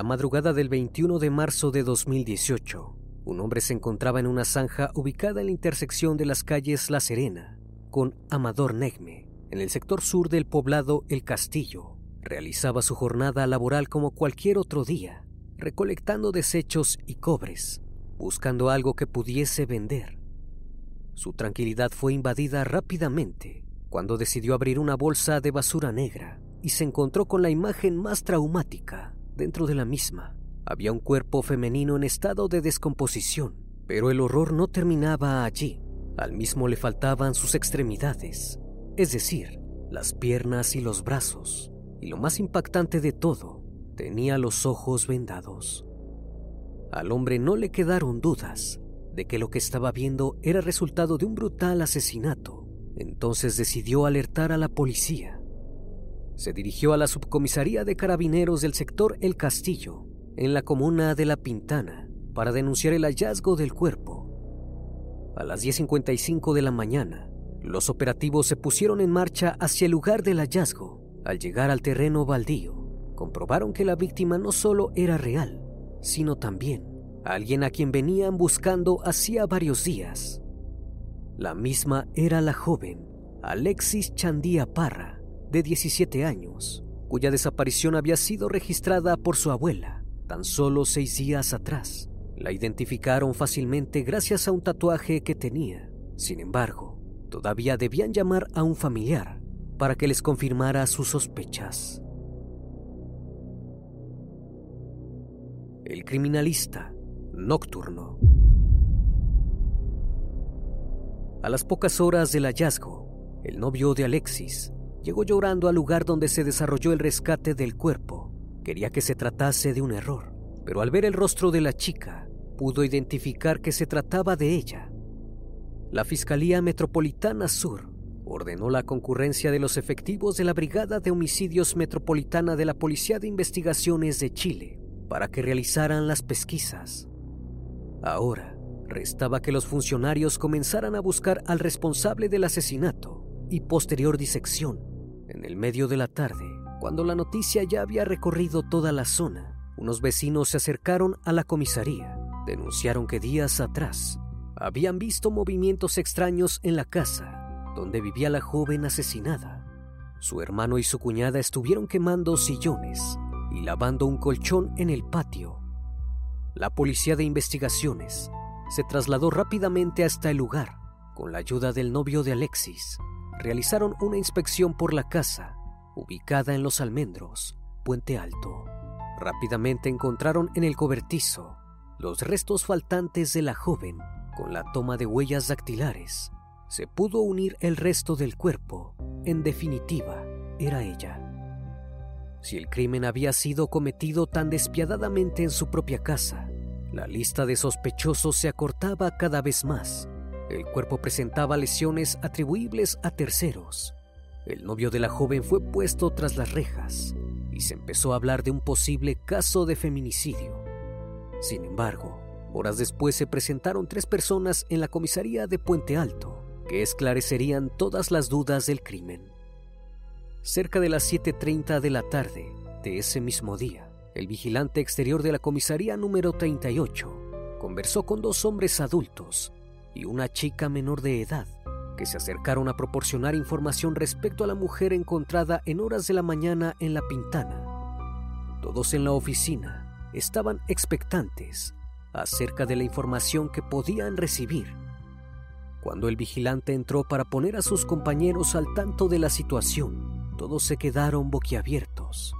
La madrugada del 21 de marzo de 2018, un hombre se encontraba en una zanja ubicada en la intersección de las calles La Serena con Amador Negme, en el sector sur del poblado El Castillo. Realizaba su jornada laboral como cualquier otro día, recolectando desechos y cobres, buscando algo que pudiese vender. Su tranquilidad fue invadida rápidamente cuando decidió abrir una bolsa de basura negra y se encontró con la imagen más traumática Dentro de la misma había un cuerpo femenino en estado de descomposición, pero el horror no terminaba allí. Al mismo le faltaban sus extremidades, es decir, las piernas y los brazos. Y lo más impactante de todo, tenía los ojos vendados. Al hombre no le quedaron dudas de que lo que estaba viendo era resultado de un brutal asesinato. Entonces decidió alertar a la policía se dirigió a la subcomisaría de carabineros del sector El Castillo, en la comuna de La Pintana, para denunciar el hallazgo del cuerpo. A las 10.55 de la mañana, los operativos se pusieron en marcha hacia el lugar del hallazgo. Al llegar al terreno baldío, comprobaron que la víctima no solo era real, sino también alguien a quien venían buscando hacía varios días. La misma era la joven Alexis Chandía Parra, de 17 años, cuya desaparición había sido registrada por su abuela tan solo seis días atrás. La identificaron fácilmente gracias a un tatuaje que tenía. Sin embargo, todavía debían llamar a un familiar para que les confirmara sus sospechas. El criminalista nocturno. A las pocas horas del hallazgo, el novio de Alexis llegó llorando al lugar donde se desarrolló el rescate del cuerpo. Quería que se tratase de un error, pero al ver el rostro de la chica, pudo identificar que se trataba de ella. La Fiscalía Metropolitana Sur ordenó la concurrencia de los efectivos de la Brigada de Homicidios Metropolitana de la Policía de Investigaciones de Chile para que realizaran las pesquisas. Ahora, restaba que los funcionarios comenzaran a buscar al responsable del asesinato y posterior disección en el medio de la tarde, cuando la noticia ya había recorrido toda la zona, unos vecinos se acercaron a la comisaría. Denunciaron que días atrás habían visto movimientos extraños en la casa donde vivía la joven asesinada. Su hermano y su cuñada estuvieron quemando sillones y lavando un colchón en el patio. La policía de investigaciones se trasladó rápidamente hasta el lugar. Con la ayuda del novio de Alexis, realizaron una inspección por la casa, ubicada en Los Almendros, Puente Alto. Rápidamente encontraron en el cobertizo los restos faltantes de la joven. Con la toma de huellas dactilares, se pudo unir el resto del cuerpo. En definitiva, era ella. Si el crimen había sido cometido tan despiadadamente en su propia casa, la lista de sospechosos se acortaba cada vez más. El cuerpo presentaba lesiones atribuibles a terceros. El novio de la joven fue puesto tras las rejas y se empezó a hablar de un posible caso de feminicidio. Sin embargo, horas después se presentaron tres personas en la comisaría de Puente Alto que esclarecerían todas las dudas del crimen. Cerca de las 7.30 de la tarde de ese mismo día, el vigilante exterior de la comisaría número 38 conversó con dos hombres adultos y una chica menor de edad que se acercaron a proporcionar información respecto a la mujer encontrada en horas de la mañana en la pintana. Todos en la oficina estaban expectantes acerca de la información que podían recibir. Cuando el vigilante entró para poner a sus compañeros al tanto de la situación, todos se quedaron boquiabiertos.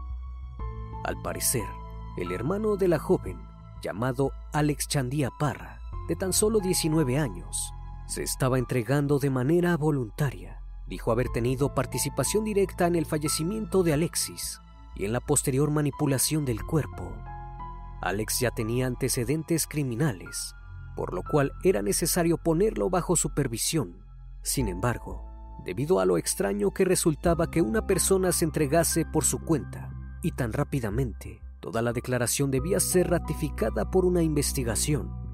Al parecer, el hermano de la joven, llamado Alex Chandía Parra, de tan solo 19 años, se estaba entregando de manera voluntaria. Dijo haber tenido participación directa en el fallecimiento de Alexis y en la posterior manipulación del cuerpo. Alex ya tenía antecedentes criminales, por lo cual era necesario ponerlo bajo supervisión. Sin embargo, debido a lo extraño que resultaba que una persona se entregase por su cuenta y tan rápidamente, toda la declaración debía ser ratificada por una investigación.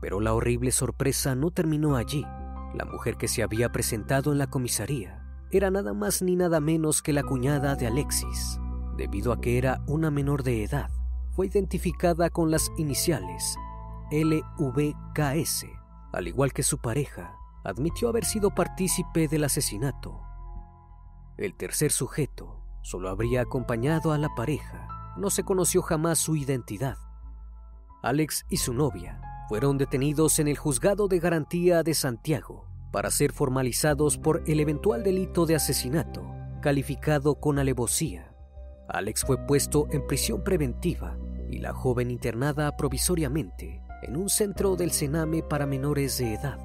Pero la horrible sorpresa no terminó allí. La mujer que se había presentado en la comisaría era nada más ni nada menos que la cuñada de Alexis. Debido a que era una menor de edad, fue identificada con las iniciales LVKS, al igual que su pareja, admitió haber sido partícipe del asesinato. El tercer sujeto solo habría acompañado a la pareja. No se conoció jamás su identidad. Alex y su novia fueron detenidos en el juzgado de garantía de Santiago para ser formalizados por el eventual delito de asesinato, calificado con alevosía. Alex fue puesto en prisión preventiva y la joven internada provisoriamente en un centro del Sename para menores de edad.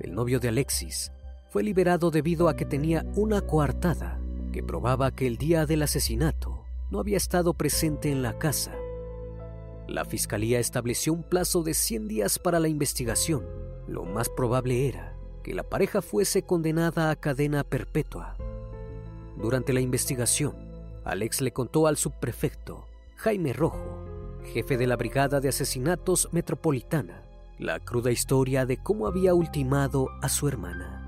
El novio de Alexis fue liberado debido a que tenía una coartada que probaba que el día del asesinato no había estado presente en la casa la fiscalía estableció un plazo de 100 días para la investigación. Lo más probable era que la pareja fuese condenada a cadena perpetua. Durante la investigación, Alex le contó al subprefecto, Jaime Rojo, jefe de la Brigada de Asesinatos Metropolitana, la cruda historia de cómo había ultimado a su hermana.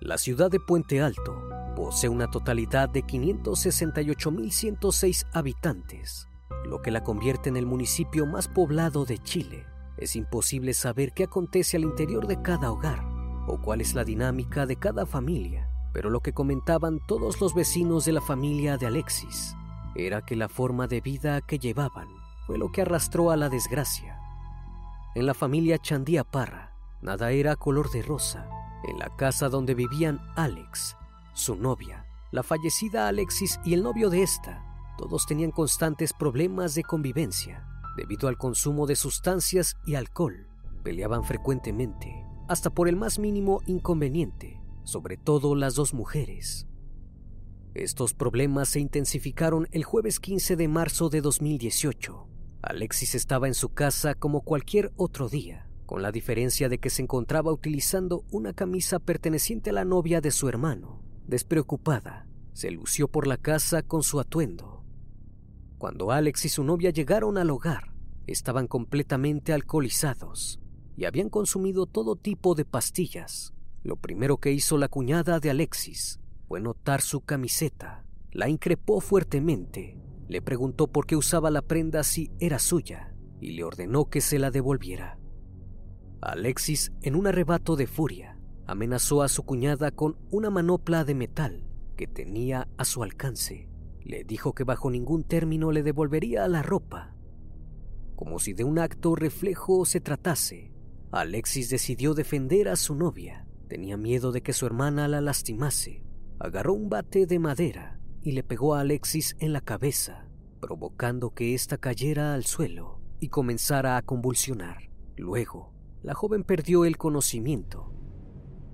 La ciudad de Puente Alto posee una totalidad de 568.106 habitantes lo que la convierte en el municipio más poblado de Chile. Es imposible saber qué acontece al interior de cada hogar o cuál es la dinámica de cada familia, pero lo que comentaban todos los vecinos de la familia de Alexis era que la forma de vida que llevaban fue lo que arrastró a la desgracia. En la familia Chandía Parra, nada era color de rosa. En la casa donde vivían Alex, su novia, la fallecida Alexis y el novio de esta, todos tenían constantes problemas de convivencia debido al consumo de sustancias y alcohol. Peleaban frecuentemente, hasta por el más mínimo inconveniente, sobre todo las dos mujeres. Estos problemas se intensificaron el jueves 15 de marzo de 2018. Alexis estaba en su casa como cualquier otro día, con la diferencia de que se encontraba utilizando una camisa perteneciente a la novia de su hermano. Despreocupada, se lució por la casa con su atuendo cuando Alex y su novia llegaron al hogar, estaban completamente alcoholizados y habían consumido todo tipo de pastillas. Lo primero que hizo la cuñada de Alexis fue notar su camiseta. La increpó fuertemente, le preguntó por qué usaba la prenda si era suya y le ordenó que se la devolviera. Alexis, en un arrebato de furia, amenazó a su cuñada con una manopla de metal que tenía a su alcance le dijo que bajo ningún término le devolvería la ropa. Como si de un acto reflejo se tratase, Alexis decidió defender a su novia. Tenía miedo de que su hermana la lastimase. Agarró un bate de madera y le pegó a Alexis en la cabeza, provocando que ésta cayera al suelo y comenzara a convulsionar. Luego, la joven perdió el conocimiento.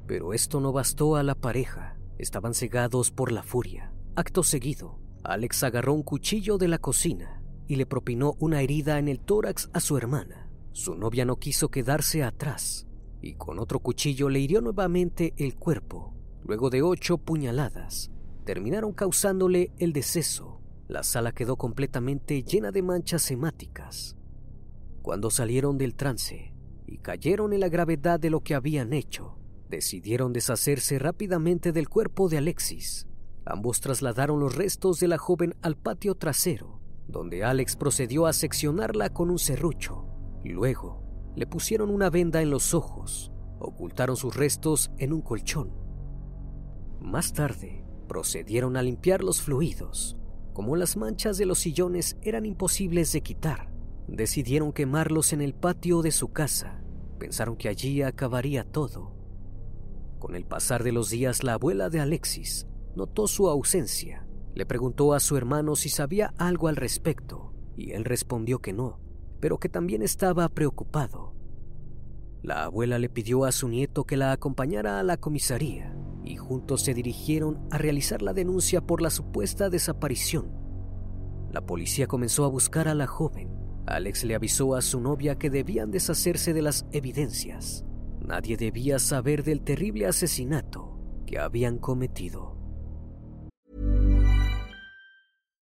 Pero esto no bastó a la pareja. Estaban cegados por la furia. Acto seguido, Alex agarró un cuchillo de la cocina y le propinó una herida en el tórax a su hermana. Su novia no quiso quedarse atrás y con otro cuchillo le hirió nuevamente el cuerpo. Luego de ocho puñaladas, terminaron causándole el deceso. La sala quedó completamente llena de manchas hemáticas. Cuando salieron del trance y cayeron en la gravedad de lo que habían hecho, decidieron deshacerse rápidamente del cuerpo de Alexis Ambos trasladaron los restos de la joven al patio trasero, donde Alex procedió a seccionarla con un serrucho. Luego, le pusieron una venda en los ojos, ocultaron sus restos en un colchón. Más tarde, procedieron a limpiar los fluidos. Como las manchas de los sillones eran imposibles de quitar, decidieron quemarlos en el patio de su casa. Pensaron que allí acabaría todo. Con el pasar de los días, la abuela de Alexis notó su ausencia. Le preguntó a su hermano si sabía algo al respecto, y él respondió que no, pero que también estaba preocupado. La abuela le pidió a su nieto que la acompañara a la comisaría, y juntos se dirigieron a realizar la denuncia por la supuesta desaparición. La policía comenzó a buscar a la joven. Alex le avisó a su novia que debían deshacerse de las evidencias. Nadie debía saber del terrible asesinato que habían cometido.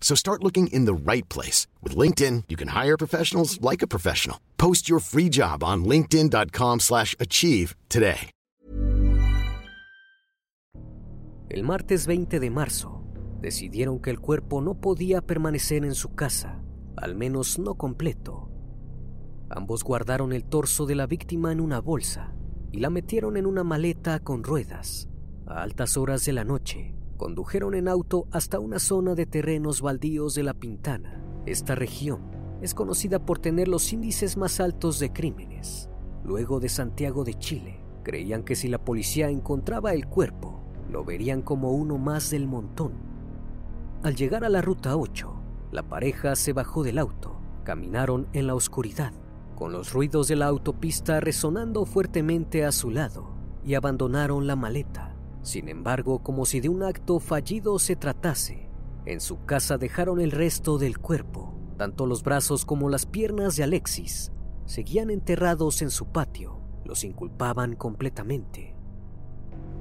So start looking in the right place. With LinkedIn, you can hire professionals like a professional. Post your free job on linkedin.com slash achieve today. El martes 20 de marzo, decidieron que el cuerpo no podía permanecer en su casa, al menos no completo. Ambos guardaron el torso de la víctima en una bolsa y la metieron en una maleta con ruedas. A altas horas de la noche, condujeron en auto hasta una zona de terrenos baldíos de La Pintana. Esta región es conocida por tener los índices más altos de crímenes. Luego de Santiago de Chile, creían que si la policía encontraba el cuerpo, lo verían como uno más del montón. Al llegar a la ruta 8, la pareja se bajó del auto, caminaron en la oscuridad, con los ruidos de la autopista resonando fuertemente a su lado, y abandonaron la maleta. Sin embargo, como si de un acto fallido se tratase, en su casa dejaron el resto del cuerpo. Tanto los brazos como las piernas de Alexis seguían enterrados en su patio. Los inculpaban completamente.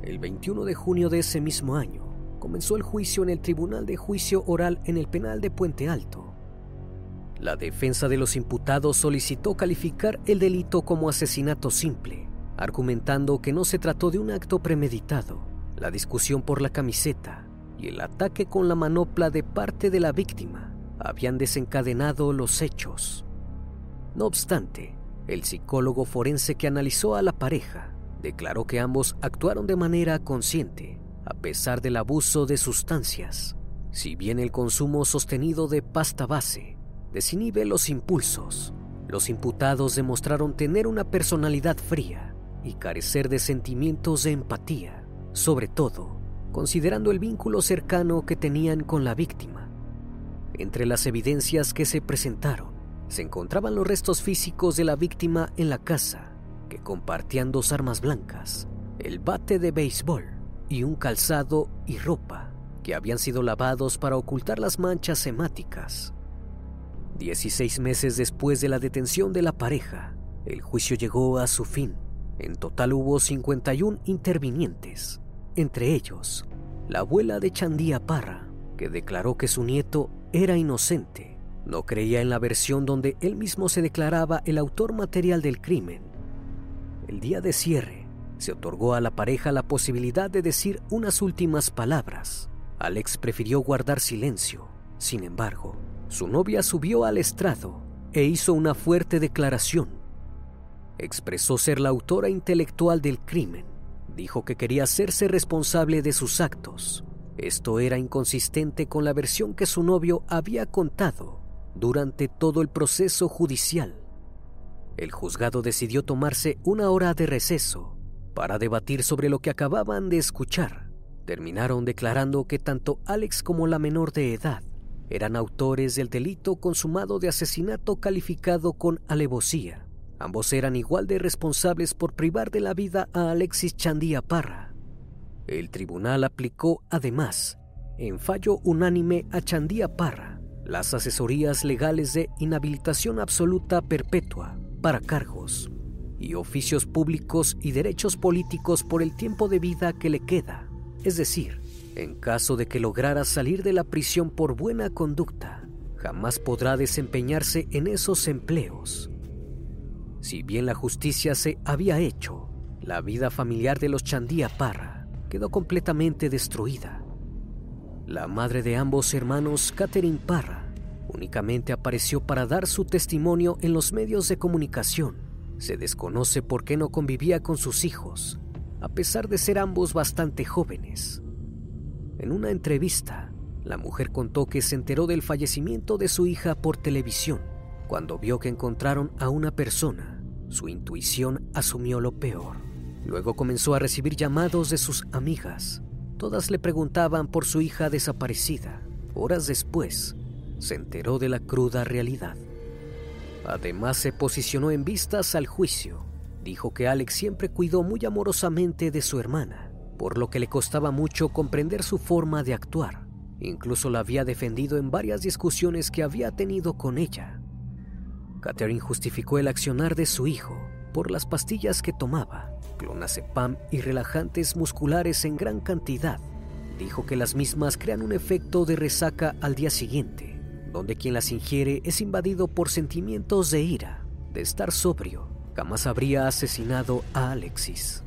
El 21 de junio de ese mismo año, comenzó el juicio en el Tribunal de Juicio Oral en el Penal de Puente Alto. La defensa de los imputados solicitó calificar el delito como asesinato simple, argumentando que no se trató de un acto premeditado. La discusión por la camiseta y el ataque con la manopla de parte de la víctima habían desencadenado los hechos. No obstante, el psicólogo forense que analizó a la pareja declaró que ambos actuaron de manera consciente a pesar del abuso de sustancias. Si bien el consumo sostenido de pasta base desinhibe los impulsos, los imputados demostraron tener una personalidad fría y carecer de sentimientos de empatía, sobre todo considerando el vínculo cercano que tenían con la víctima. Entre las evidencias que se presentaron se encontraban los restos físicos de la víctima en la casa, que compartían dos armas blancas, el bate de béisbol y un calzado y ropa que habían sido lavados para ocultar las manchas hemáticas. Dieciséis meses después de la detención de la pareja, el juicio llegó a su fin. En total hubo 51 intervinientes, entre ellos la abuela de Chandía Parra, que declaró que su nieto era inocente. No creía en la versión donde él mismo se declaraba el autor material del crimen. El día de cierre, se otorgó a la pareja la posibilidad de decir unas últimas palabras. Alex prefirió guardar silencio. Sin embargo, su novia subió al estrado e hizo una fuerte declaración. Expresó ser la autora intelectual del crimen. Dijo que quería hacerse responsable de sus actos. Esto era inconsistente con la versión que su novio había contado durante todo el proceso judicial. El juzgado decidió tomarse una hora de receso para debatir sobre lo que acababan de escuchar. Terminaron declarando que tanto Alex como la menor de edad eran autores del delito consumado de asesinato calificado con alevosía. Ambos eran igual de responsables por privar de la vida a Alexis Chandía Parra. El tribunal aplicó, además, en fallo unánime a Chandía Parra, las asesorías legales de inhabilitación absoluta perpetua para cargos y oficios públicos y derechos políticos por el tiempo de vida que le queda, es decir, en caso de que lograra salir de la prisión por buena conducta, jamás podrá desempeñarse en esos empleos. Si bien la justicia se había hecho, la vida familiar de los Chandía Parra quedó completamente destruida. La madre de ambos hermanos, Catherine Parra, únicamente apareció para dar su testimonio en los medios de comunicación. Se desconoce por qué no convivía con sus hijos, a pesar de ser ambos bastante jóvenes. En una entrevista, la mujer contó que se enteró del fallecimiento de su hija por televisión. Cuando vio que encontraron a una persona, su intuición asumió lo peor. Luego comenzó a recibir llamados de sus amigas. Todas le preguntaban por su hija desaparecida. Horas después, se enteró de la cruda realidad. Además, se posicionó en vistas al juicio. Dijo que Alex siempre cuidó muy amorosamente de su hermana por lo que le costaba mucho comprender su forma de actuar. Incluso la había defendido en varias discusiones que había tenido con ella. Catherine justificó el accionar de su hijo por las pastillas que tomaba, clonazepam y relajantes musculares en gran cantidad. Dijo que las mismas crean un efecto de resaca al día siguiente, donde quien las ingiere es invadido por sentimientos de ira, de estar sobrio. Jamás habría asesinado a Alexis.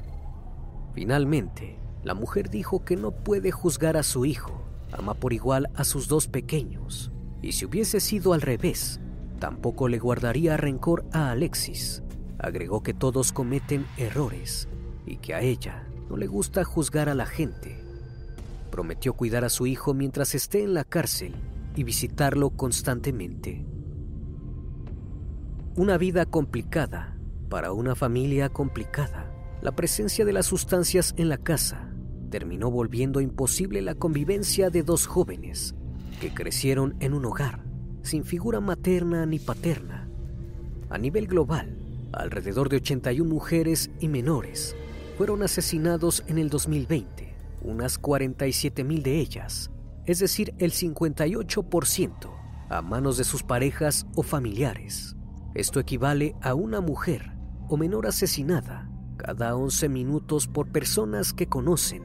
Finalmente, la mujer dijo que no puede juzgar a su hijo, ama por igual a sus dos pequeños, y si hubiese sido al revés, tampoco le guardaría rencor a Alexis. Agregó que todos cometen errores y que a ella no le gusta juzgar a la gente. Prometió cuidar a su hijo mientras esté en la cárcel y visitarlo constantemente. Una vida complicada para una familia complicada. La presencia de las sustancias en la casa terminó volviendo imposible la convivencia de dos jóvenes que crecieron en un hogar sin figura materna ni paterna. A nivel global, alrededor de 81 mujeres y menores fueron asesinados en el 2020, unas 47 mil de ellas, es decir, el 58%, a manos de sus parejas o familiares. Esto equivale a una mujer o menor asesinada cada 11 minutos por personas que conocen.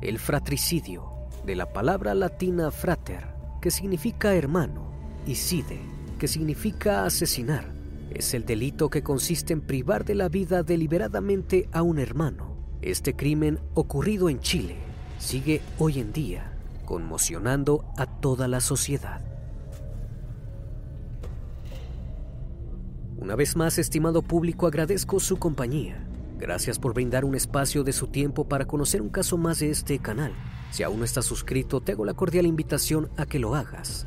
El fratricidio, de la palabra latina frater, que significa hermano, Icide, que significa asesinar, es el delito que consiste en privar de la vida deliberadamente a un hermano. Este crimen ocurrido en Chile sigue hoy en día conmocionando a toda la sociedad. Una vez más, estimado público, agradezco su compañía. Gracias por brindar un espacio de su tiempo para conocer un caso más de este canal. Si aún no estás suscrito, te hago la cordial invitación a que lo hagas